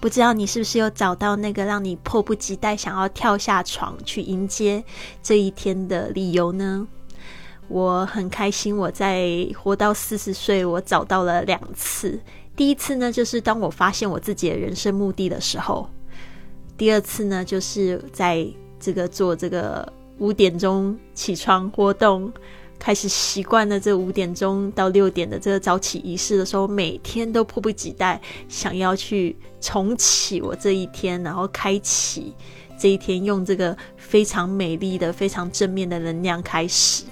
不知道你是不是有找到那个让你迫不及待想要跳下床去迎接这一天的理由呢？我很开心，我在活到四十岁，我找到了两次。第一次呢，就是当我发现我自己的人生目的的时候；第二次呢，就是在这个做这个五点钟起床活动。开始习惯了这五点钟到六点的这个早起仪式的时候，每天都迫不及待想要去重启我这一天，然后开启这一天，用这个非常美丽的、非常正面的能量开始。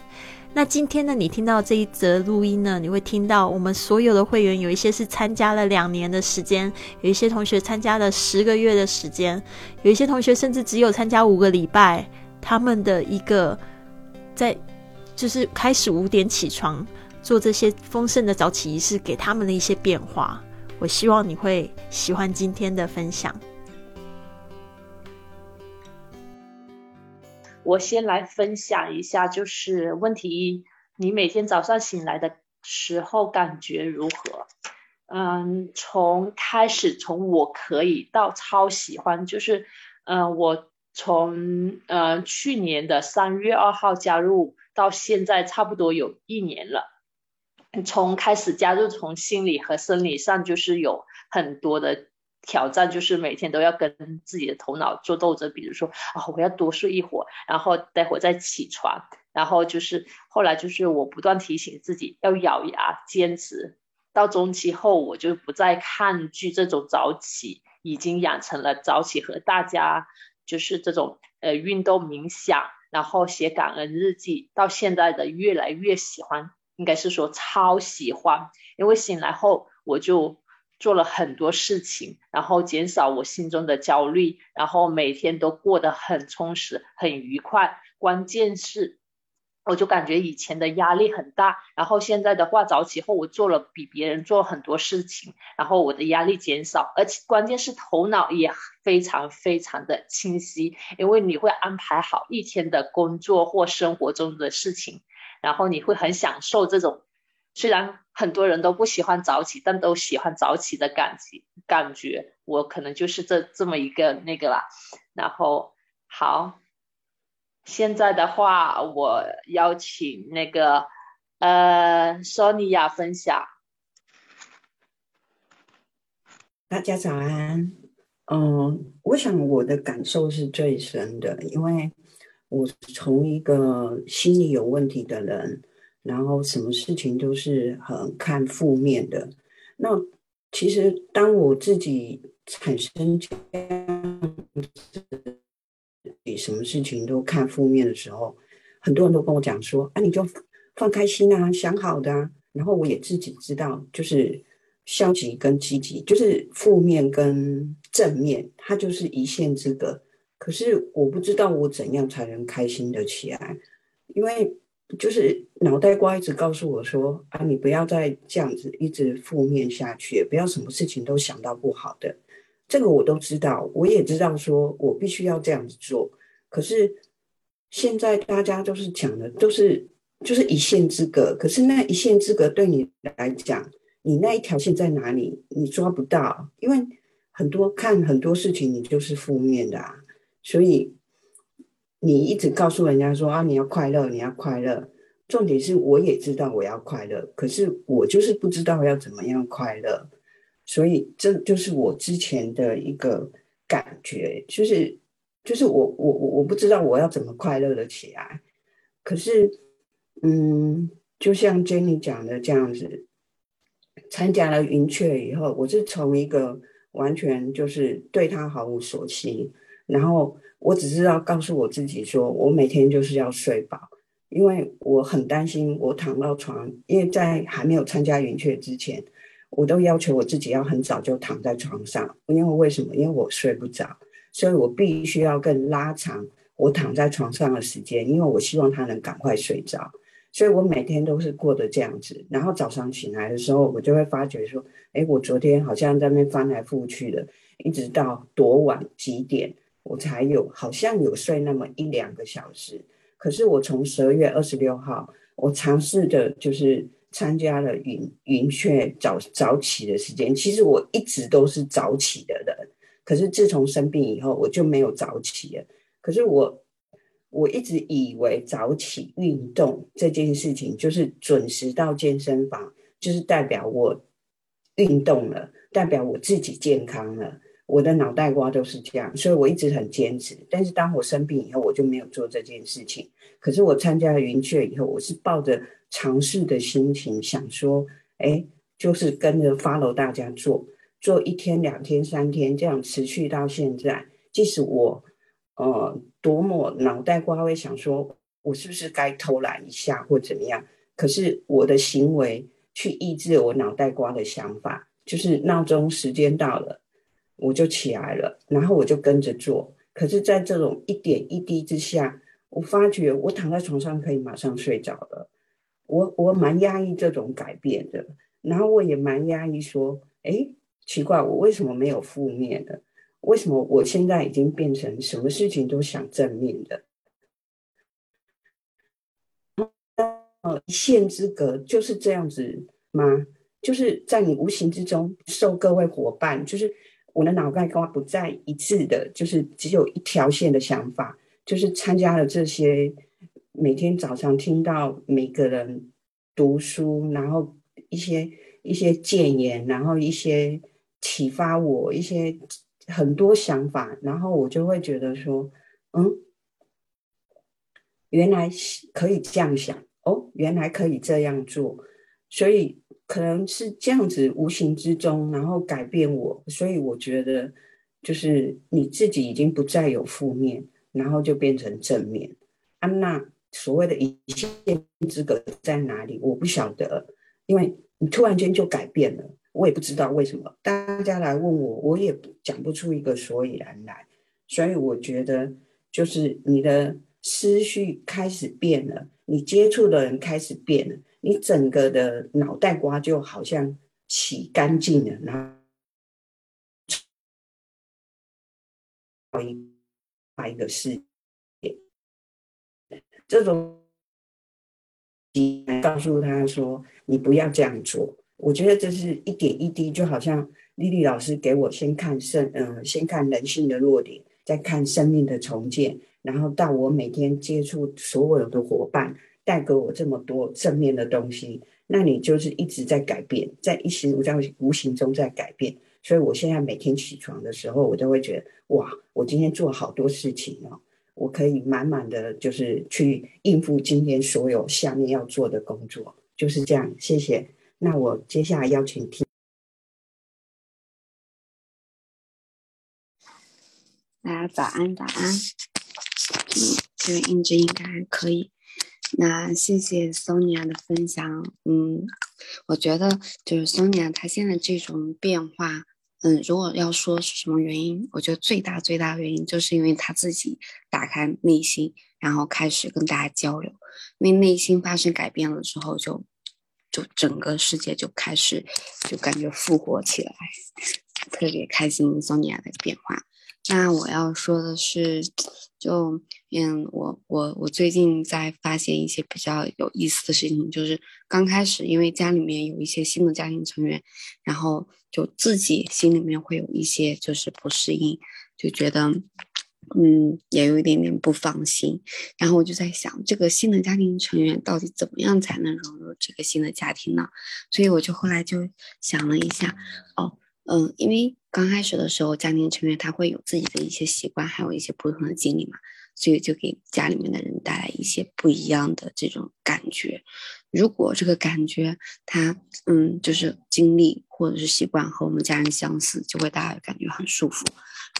那今天呢，你听到这一则录音呢，你会听到我们所有的会员有一些是参加了两年的时间，有一些同学参加了十个月的时间，有一些同学甚至只有参加五个礼拜，他们的一个在。就是开始五点起床做这些丰盛的早起仪式，给他们的一些变化。我希望你会喜欢今天的分享。我先来分享一下，就是问题一：你每天早上醒来的时候感觉如何？嗯，从开始从我可以到超喜欢，就是嗯，我从呃去年的三月二号加入。到现在差不多有一年了，从开始加入，从心理和生理上就是有很多的挑战，就是每天都要跟自己的头脑做斗争。比如说啊，我要多睡一会儿，然后待会儿再起床，然后就是后来就是我不断提醒自己要咬牙坚持。到中期后，我就不再抗拒这种早起，已经养成了早起和大家就是这种呃运动冥想。然后写感恩日记，到现在的越来越喜欢，应该是说超喜欢。因为醒来后我就做了很多事情，然后减少我心中的焦虑，然后每天都过得很充实、很愉快。关键是。我就感觉以前的压力很大，然后现在的话早起后，我做了比别人做很多事情，然后我的压力减少，而且关键是头脑也非常非常的清晰，因为你会安排好一天的工作或生活中的事情，然后你会很享受这种，虽然很多人都不喜欢早起，但都喜欢早起的感觉感觉，我可能就是这这么一个那个啦，然后好。现在的话，我邀请那个呃，索尼娅分享。大家早安。嗯，我想我的感受是最深的，因为我从一个心理有问题的人，然后什么事情都是很看负面的。那其实当我自己产生这样你什么事情都看负面的时候，很多人都跟我讲说：“啊，你就放开心啊，想好的啊。”然后我也自己知道，就是消极跟积极，就是负面跟正面，它就是一线之隔。可是我不知道我怎样才能开心的起来，因为就是脑袋瓜一直告诉我说：“啊，你不要再这样子一直负面下去，不要什么事情都想到不好的。”这个我都知道，我也知道，说我必须要这样子做。可是现在大家都是讲的，都是就是一线之隔。可是那一线之隔对你来讲，你那一条线在哪里？你抓不到，因为很多看很多事情，你就是负面的啊。所以你一直告诉人家说啊，你要快乐，你要快乐。重点是我也知道我要快乐，可是我就是不知道要怎么样快乐。所以这就是我之前的一个感觉，就是就是我我我我不知道我要怎么快乐的起来。可是，嗯，就像 Jenny 讲的这样子，参加了云雀以后，我是从一个完全就是对他毫无所期，然后我只知道告诉我自己说，我每天就是要睡饱，因为我很担心我躺到床，因为在还没有参加云雀之前。我都要求我自己要很早就躺在床上，因为为什么？因为我睡不着，所以我必须要更拉长我躺在床上的时间，因为我希望他能赶快睡着。所以我每天都是过得这样子，然后早上醒来的时候，我就会发觉说，哎，我昨天好像在那翻来覆去的，一直到多晚几点，我才有好像有睡那么一两个小时。可是我从十二月二十六号，我尝试的就是。参加了云云雀早早起的时间，其实我一直都是早起的人，可是自从生病以后，我就没有早起了。可是我我一直以为早起运动这件事情，就是准时到健身房，就是代表我运动了，代表我自己健康了。我的脑袋瓜都是这样，所以我一直很坚持。但是当我生病以后，我就没有做这件事情。可是我参加了云雀以后，我是抱着尝试的心情，想说，哎，就是跟着 follow 大家做，做一天、两天、三天，这样持续到现在。即使我，呃，多么脑袋瓜会想说，我是不是该偷懒一下或怎么样？可是我的行为去抑制我脑袋瓜的想法，就是闹钟时间到了。我就起来了，然后我就跟着做。可是，在这种一点一滴之下，我发觉我躺在床上可以马上睡着了。我我蛮压抑这种改变的，然后我也蛮压抑说，哎，奇怪，我为什么没有负面的？为什么我现在已经变成什么事情都想正面的？呃，一线之隔就是这样子吗？就是在你无形之中受各位伙伴，就是。我的脑袋瓜不再一致的，就是只有一条线的想法，就是参加了这些，每天早上听到每个人读书，然后一些一些谏言，然后一些启发我一些很多想法，然后我就会觉得说，嗯，原来可以这样想哦，原来可以这样做，所以。可能是这样子，无形之中，然后改变我，所以我觉得，就是你自己已经不再有负面，然后就变成正面。啊，娜所谓的一线之隔在哪里？我不晓得，因为你突然间就改变了，我也不知道为什么。大家来问我，我也讲不出一个所以然来。所以我觉得，就是你的思绪开始变了，你接触的人开始变了。你整个的脑袋瓜就好像洗干净了，然后一一个世，这种告诉他说：“你不要这样做。”我觉得这是一点一滴，就好像丽丽老师给我先看生，嗯，先看人性的弱点，再看生命的重建，然后到我每天接触所有的伙伴。带给我这么多正面的东西，那你就是一直在改变，在一时无在无形中在改变。所以我现在每天起床的时候，我都会觉得哇，我今天做好多事情哦，我可以满满的就是去应付今天所有下面要做的工作，就是这样。谢谢。那我接下来邀请听。大家早安，早安。嗯，这个音质应该还可以。那谢谢 Sonia 的分享，嗯，我觉得就是 Sonia 她现在这种变化，嗯，如果要说是什么原因，我觉得最大最大的原因就是因为他自己打开内心，然后开始跟大家交流，因为内心发生改变了之后，就就整个世界就开始就感觉复活起来，特别开心 Sonia 的变化。那我要说的是，就嗯，我我我最近在发现一些比较有意思的事情，就是刚开始因为家里面有一些新的家庭成员，然后就自己心里面会有一些就是不适应，就觉得嗯也有一点点不放心，然后我就在想，这个新的家庭成员到底怎么样才能融入这个新的家庭呢？所以我就后来就想了一下，哦。嗯，因为刚开始的时候，家庭成员他会有自己的一些习惯，还有一些不同的经历嘛，所以就给家里面的人带来一些不一样的这种感觉。如果这个感觉他嗯，就是经历或者是习惯和我们家人相似，就会大家感觉很舒服；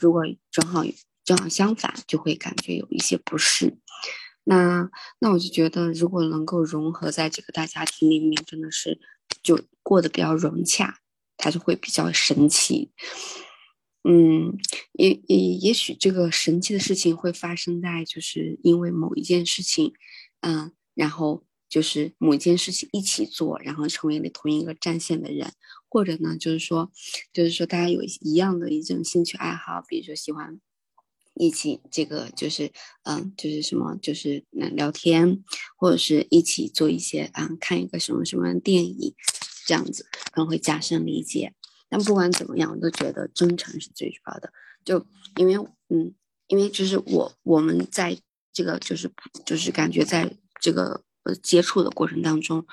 如果正好正好相反，就会感觉有一些不适。那那我就觉得，如果能够融合在这个大家庭里面，真的是就过得比较融洽。它就会比较神奇，嗯，也也也许这个神奇的事情会发生在，就是因为某一件事情，嗯，然后就是某一件事情一起做，然后成为了同一个战线的人，或者呢，就是说，就是说大家有一样的一种兴趣爱好，比如说喜欢一起这个，就是嗯，就是什么，就是嗯聊天，或者是一起做一些嗯看一个什么什么电影。这样子可能会加深理解，但不管怎么样，我都觉得真诚是最主要的。就因为嗯，因为就是我我们在这个就是就是感觉在这个呃接触的过程当中，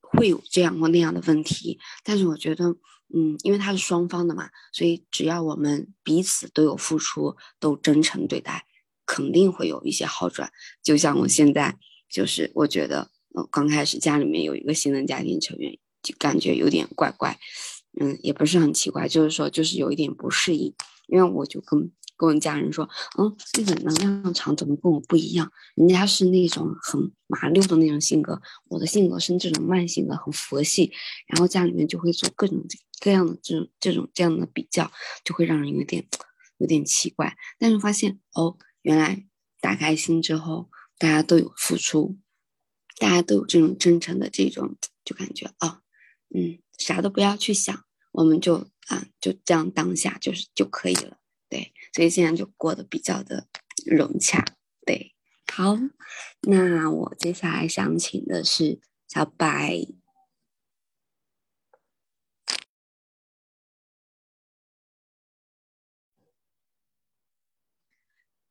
会有这样或那样的问题，但是我觉得嗯，因为它是双方的嘛，所以只要我们彼此都有付出，都真诚对待，肯定会有一些好转。就像我现在就是我觉得。呃，刚开始家里面有一个新的家庭成员，就感觉有点怪怪，嗯，也不是很奇怪，就是说就是有一点不适应，因为我就跟跟我家人说，嗯，那个能量场怎么跟我不一样？人家是那种很麻溜的那种性格，我的性格是这种慢性的，很佛系，然后家里面就会做各种各样的这种这种这样的比较，就会让人有点有点奇怪。但是发现哦，原来打开心之后，大家都有付出。大家都有这种真诚的这种，就感觉啊，嗯，啥都不要去想，我们就啊，就这样当下就是就可以了，对，所以现在就过得比较的融洽，对，好，那我接下来想请的是小白，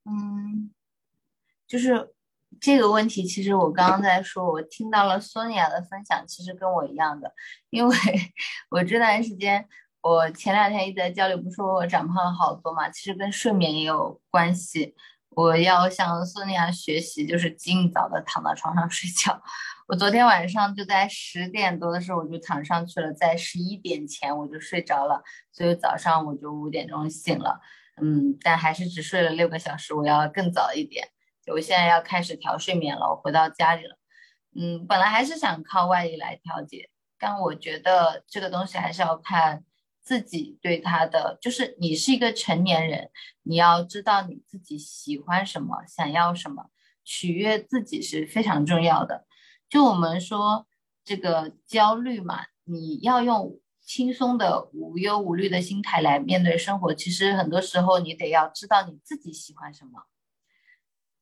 嗯，就是。这个问题其实我刚刚在说，我听到了索尼娅的分享，其实跟我一样的，因为 我这段时间，我前两天一直在交流，不是说我长胖了好多嘛，其实跟睡眠也有关系。我要向索尼娅学习，就是尽早的躺到床上睡觉。我昨天晚上就在十点多的时候我就躺上去了，在十一点前我就睡着了，所以早上我就五点钟醒了，嗯，但还是只睡了六个小时，我要更早一点。我现在要开始调睡眠了，我回到家里了。嗯，本来还是想靠外力来调节，但我觉得这个东西还是要看自己对他的。就是你是一个成年人，你要知道你自己喜欢什么，想要什么，取悦自己是非常重要的。就我们说这个焦虑嘛，你要用轻松的、无忧无虑的心态来面对生活。其实很多时候你得要知道你自己喜欢什么。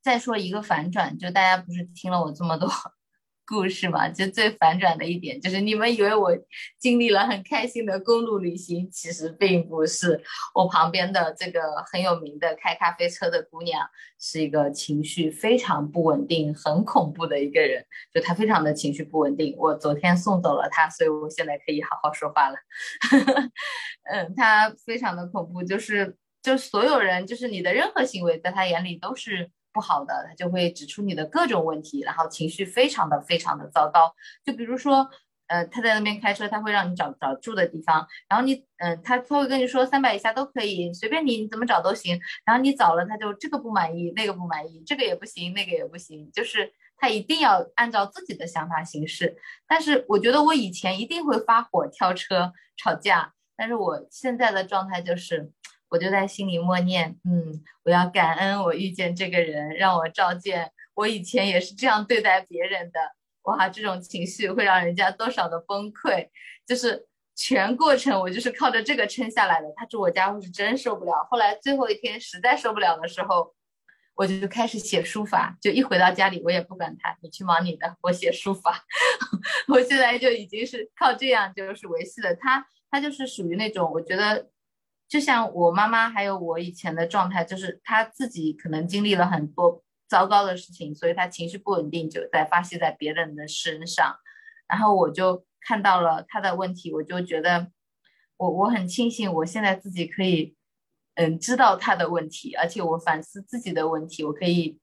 再说一个反转，就大家不是听了我这么多 故事嘛？就最反转的一点就是，你们以为我经历了很开心的公路旅行，其实并不是。我旁边的这个很有名的开咖啡车的姑娘，是一个情绪非常不稳定、很恐怖的一个人。就她非常的情绪不稳定。我昨天送走了她，所以我现在可以好好说话了。嗯，她非常的恐怖，就是就所有人，就是你的任何行为，在她眼里都是。不好的，他就会指出你的各种问题，然后情绪非常的非常的糟糕。就比如说，呃，他在那边开车，他会让你找找住的地方，然后你，嗯，他他会跟你说三百以下都可以，随便你怎么找都行。然后你找了，他就这个不满意，那个不满意，这个也不行，那个也不行，就是他一定要按照自己的想法行事。但是我觉得我以前一定会发火、跳车、吵架，但是我现在的状态就是。我就在心里默念，嗯，我要感恩我遇见这个人，让我照见我以前也是这样对待别人的。哇，这种情绪会让人家多少的崩溃，就是全过程我就是靠着这个撑下来的。他住我家，我是真受不了。后来最后一天实在受不了的时候，我就开始写书法。就一回到家里，我也不管他，你去忙你的，我写书法。我现在就已经是靠这样就是维系了他。他就是属于那种，我觉得。就像我妈妈还有我以前的状态，就是她自己可能经历了很多糟糕的事情，所以她情绪不稳定，就在发泄在别人的身上。然后我就看到了她的问题，我就觉得我我很庆幸我现在自己可以嗯知道她的问题，而且我反思自己的问题，我可以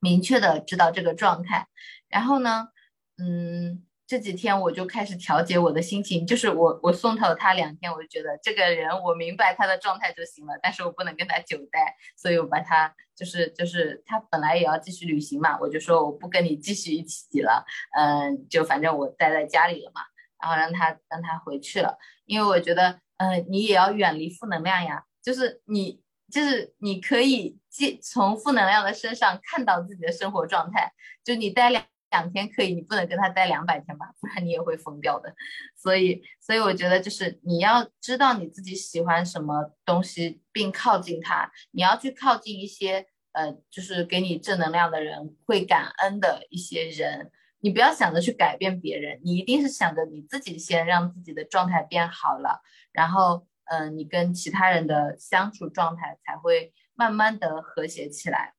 明确的知道这个状态。然后呢，嗯。这几天我就开始调节我的心情，就是我我送他他两天，我就觉得这个人我明白他的状态就行了，但是我不能跟他久待，所以我把他就是就是他本来也要继续旅行嘛，我就说我不跟你继续一起了，嗯，就反正我待在家里了嘛，然后让他让他回去了，因为我觉得嗯你也要远离负能量呀，就是你就是你可以借从负能量的身上看到自己的生活状态，就你待两。两天可以，你不能跟他待两百天吧，不然你也会疯掉的。所以，所以我觉得就是你要知道你自己喜欢什么东西，并靠近他。你要去靠近一些呃，就是给你正能量的人，会感恩的一些人。你不要想着去改变别人，你一定是想着你自己先让自己的状态变好了，然后，嗯，你跟其他人的相处状态才会慢慢的和谐起来。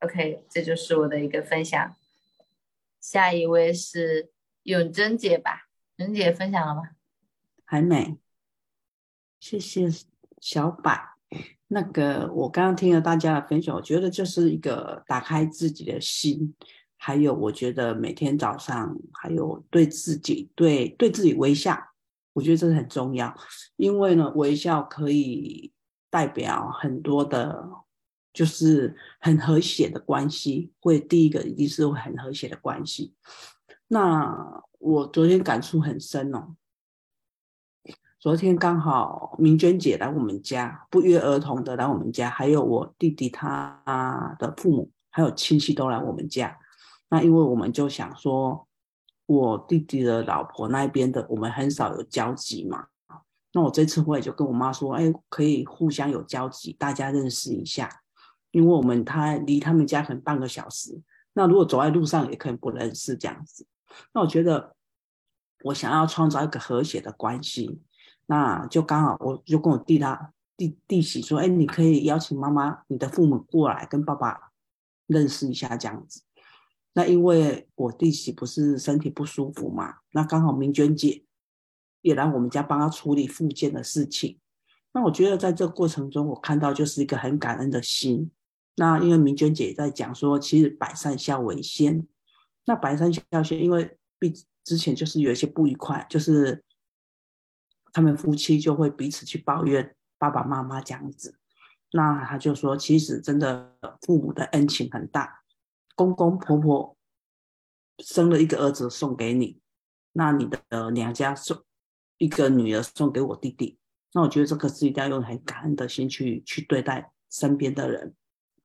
OK，这就是我的一个分享。下一位是永贞姐吧？永姐分享了吗？还没。谢谢小柏。那个，我刚刚听了大家的分享，我觉得就是一个打开自己的心。还有，我觉得每天早上还有对自己、对对自己微笑，我觉得这是很重要。因为呢，微笑可以代表很多的，就是很和谐的关系。会第一个一定是很和谐的关系。那我昨天感触很深哦。昨天刚好明娟姐来我们家，不约而同的来我们家，还有我弟弟他的父母，还有亲戚都来我们家。那因为我们就想说，我弟弟的老婆那边的，我们很少有交集嘛。那我这次我也就跟我妈说，哎，可以互相有交集，大家认识一下。因为我们他离他们家可能半个小时，那如果走在路上也可能不认识这样子。那我觉得，我想要创造一个和谐的关系，那就刚好我就跟我弟他弟弟媳说，哎，你可以邀请妈妈、你的父母过来跟爸爸认识一下这样子。那因为我弟媳不是身体不舒服嘛，那刚好明娟姐也来我们家帮她处理复健的事情。那我觉得在这过程中，我看到就是一个很感恩的心。那因为明娟姐在讲说，其实百善孝为先。那百善孝先，因为毕之前就是有一些不愉快，就是他们夫妻就会彼此去抱怨爸爸妈妈这样子。那他就说，其实真的父母的恩情很大。公公婆婆生了一个儿子送给你，那你的娘家送一个女儿送给我弟弟，那我觉得这个是一定要用很感恩的心去去对待身边的人，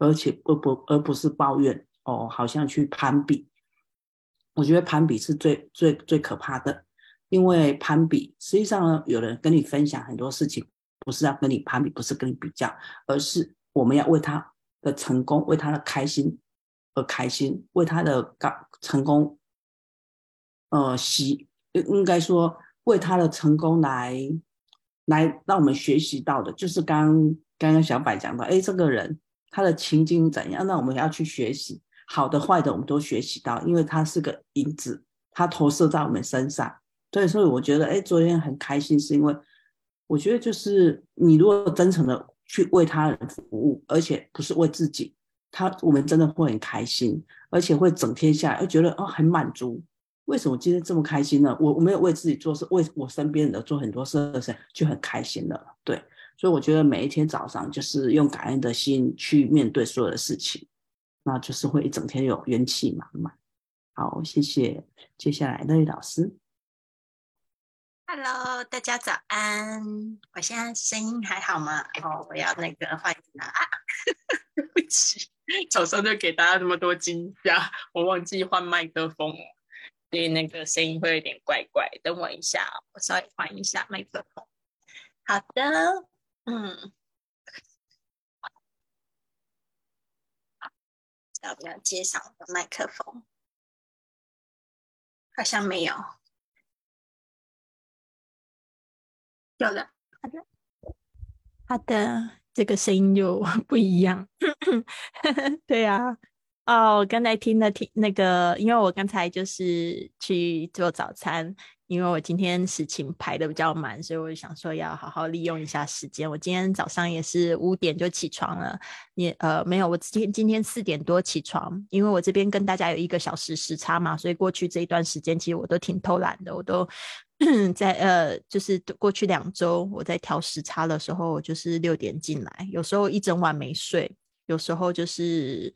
而且不不而不是抱怨哦，好像去攀比。我觉得攀比是最最最可怕的，因为攀比实际上呢，有人跟你分享很多事情，不是要跟你攀比，不是跟你比较，而是我们要为他的成功，为他的开心。而开心，为他的刚成功，呃，喜应该说为他的成功来来让我们学习到的，就是刚刚刚小柏讲到，哎，这个人他的情境怎样，那我们要去学习，好的坏的我们都学习到，因为他是个影子，他投射在我们身上，对，所以我觉得，哎，昨天很开心，是因为我觉得就是你如果真诚的去为他人服务，而且不是为自己。他我们真的会很开心，而且会整天下来又觉得哦很满足。为什么今天这么开心呢？我我没有为自己做事，为我身边人做很多事情，就很开心了。对，所以我觉得每一天早上就是用感恩的心去面对所有的事情，那就是会一整天有元气满满。好，谢谢。接下来乐玉老师，Hello，大家早安。我现在声音还好吗？哦，我要那个换一个啊，对不起。早上就给大家这么多惊吓，我忘记换麦克风，所以那个声音会有点怪怪。等我一下，我稍微换一下麦克风。好的，嗯，要不要接上我的麦克风？好像没有，有的。好的，好的。这个声音就 不一样，对呀，哦，我刚才听了听那个，因为我刚才就是去做早餐，因为我今天事情排的比较满，所以我想说要好好利用一下时间。我今天早上也是五点就起床了，也呃没有，我今天今天四点多起床，因为我这边跟大家有一个小时时差嘛，所以过去这一段时间其实我都挺偷懒的，我都。在呃，就是过去两周，我在调时差的时候，我就是六点进来，有时候一整晚没睡，有时候就是，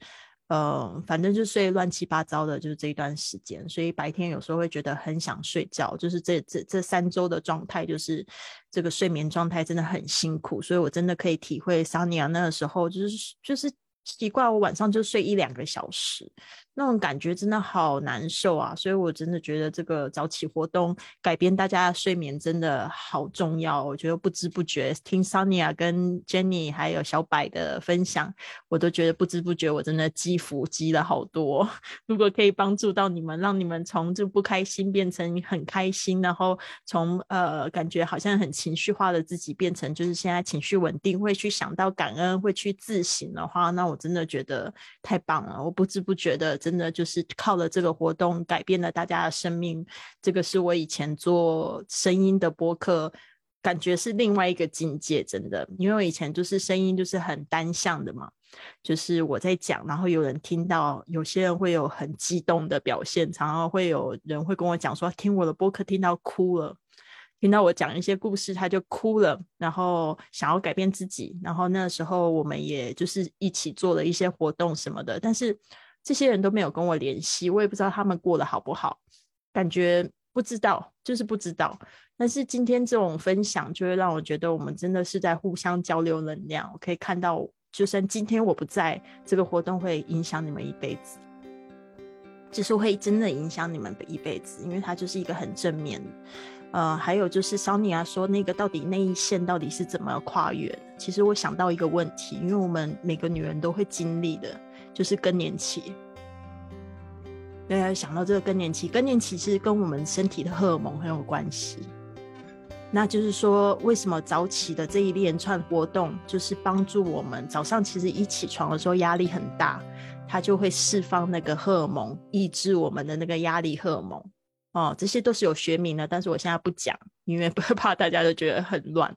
呃，反正就睡乱七八糟的，就是这一段时间，所以白天有时候会觉得很想睡觉，就是这这这三周的状态，就是这个睡眠状态真的很辛苦，所以我真的可以体会桑尼亚那个时候，就是就是奇怪，我晚上就睡一两个小时，那种感觉真的好难受啊！所以我真的觉得这个早起活动改变大家的睡眠真的好重要。我觉得不知不觉听 Sonia 跟 Jenny 还有小柏的分享，我都觉得不知不觉我真的积福积了好多。如果可以帮助到你们，让你们从就不开心变成很开心，然后从呃感觉好像很情绪化的自己变成就是现在情绪稳定，会去想到感恩，会去自省的话，那我真的觉得太棒了。我不知不觉的。真的就是靠了这个活动改变了大家的生命，这个是我以前做声音的播客，感觉是另外一个境界。真的，因为我以前就是声音就是很单向的嘛，就是我在讲，然后有人听到，有些人会有很激动的表现，常常会有人会跟我讲说，听我的播客听到哭了，听到我讲一些故事他就哭了，然后想要改变自己，然后那时候我们也就是一起做了一些活动什么的，但是。这些人都没有跟我联系，我也不知道他们过得好不好，感觉不知道，就是不知道。但是今天这种分享，就会让我觉得我们真的是在互相交流能量。我可以看到，就算今天我不在，这个活动会影响你们一辈子，就是会真的影响你们一辈子，因为它就是一个很正面。呃，还有就是桑尼亚说那个到底那一线到底是怎么跨越？其实我想到一个问题，因为我们每个女人都会经历的。就是更年期，大家想到这个更年期，更年期其实跟我们身体的荷尔蒙很有关系。那就是说，为什么早起的这一连串活动，就是帮助我们早上其实一起床的时候压力很大，它就会释放那个荷尔蒙，抑制我们的那个压力荷尔蒙。哦，这些都是有学名的，但是我现在不讲，因为不 怕大家都觉得很乱。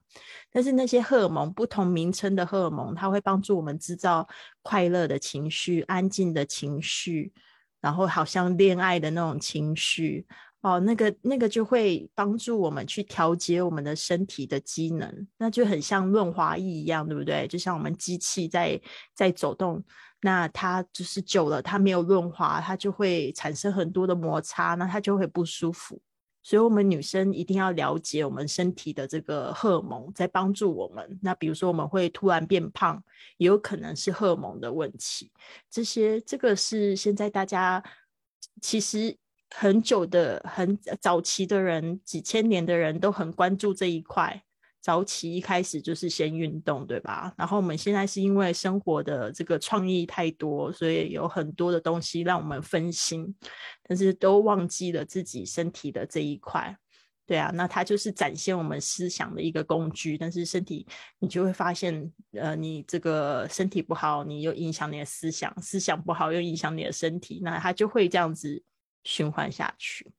但是那些荷尔蒙，不同名称的荷尔蒙，它会帮助我们制造快乐的情绪、安静的情绪，然后好像恋爱的那种情绪。哦，那个那个就会帮助我们去调节我们的身体的机能，那就很像润滑液一样，对不对？就像我们机器在在走动。那它就是久了，它没有润滑，它就会产生很多的摩擦，那它就会不舒服。所以，我们女生一定要了解我们身体的这个荷尔蒙，在帮助我们。那比如说，我们会突然变胖，也有可能是荷尔蒙的问题。这些，这个是现在大家其实很久的、很早期的人，几千年的人都很关注这一块。早起一开始就是先运动，对吧？然后我们现在是因为生活的这个创意太多，所以有很多的东西让我们分心，但是都忘记了自己身体的这一块。对啊，那它就是展现我们思想的一个工具。但是身体，你就会发现，呃，你这个身体不好，你又影响你的思想；思想不好，又影响你的身体，那它就会这样子循环下去。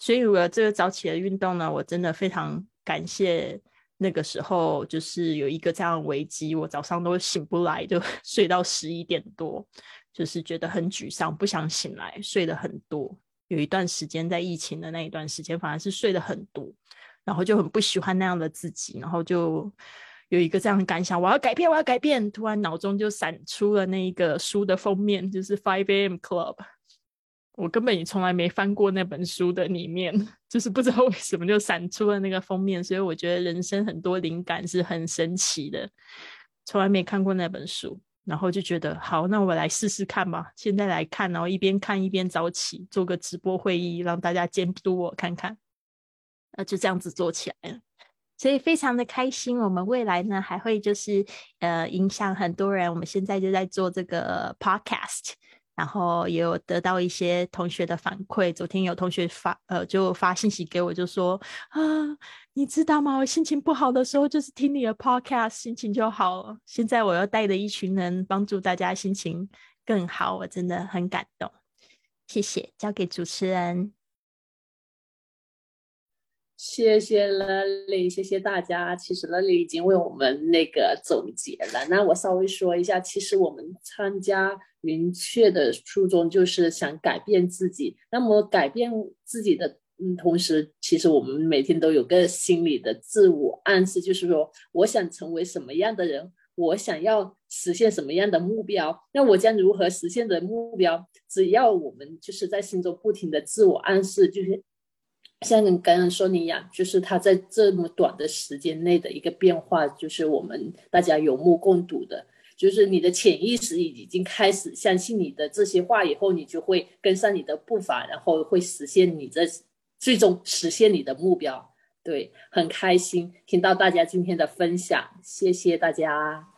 所以，我这个早起的运动呢，我真的非常感谢。那个时候就是有一个这样的危机，我早上都醒不来，就 睡到十一点多，就是觉得很沮丧，不想醒来，睡得很多。有一段时间在疫情的那一段时间，反而是睡得很多，然后就很不喜欢那样的自己，然后就有一个这样的感想：我要改变，我要改变。突然脑中就闪出了那一个书的封面，就是 Five A.M. Club。我根本也从来没翻过那本书的里面，就是不知道为什么就闪出了那个封面，所以我觉得人生很多灵感是很神奇的。从来没看过那本书，然后就觉得好，那我来试试看吧。现在来看，然后一边看一边早起，做个直播会议，让大家监督我看看。那就这样子做起来了，所以非常的开心。我们未来呢还会就是呃影响很多人。我们现在就在做这个 podcast。然后也有得到一些同学的反馈。昨天有同学发呃，就发信息给我，就说啊，你知道吗？我心情不好的时候，就是听你的 podcast，心情就好了。现在我又带着一群人，帮助大家心情更好，我真的很感动。谢谢，交给主持人。谢谢 Lily，谢谢大家。其实 Lily 已经为我们那个总结了。那我稍微说一下，其实我们参加云雀的初衷就是想改变自己。那么改变自己的嗯，同时，其实我们每天都有个心理的自我暗示，就是说我想成为什么样的人，我想要实现什么样的目标，那我将如何实现的目标？只要我们就是在心中不停的自我暗示，就是。像你刚刚说你一样，就是他在这么短的时间内的一个变化，就是我们大家有目共睹的。就是你的潜意识已经开始相信你的这些话，以后你就会跟上你的步伐，然后会实现你这最终实现你的目标。对，很开心听到大家今天的分享，谢谢大家。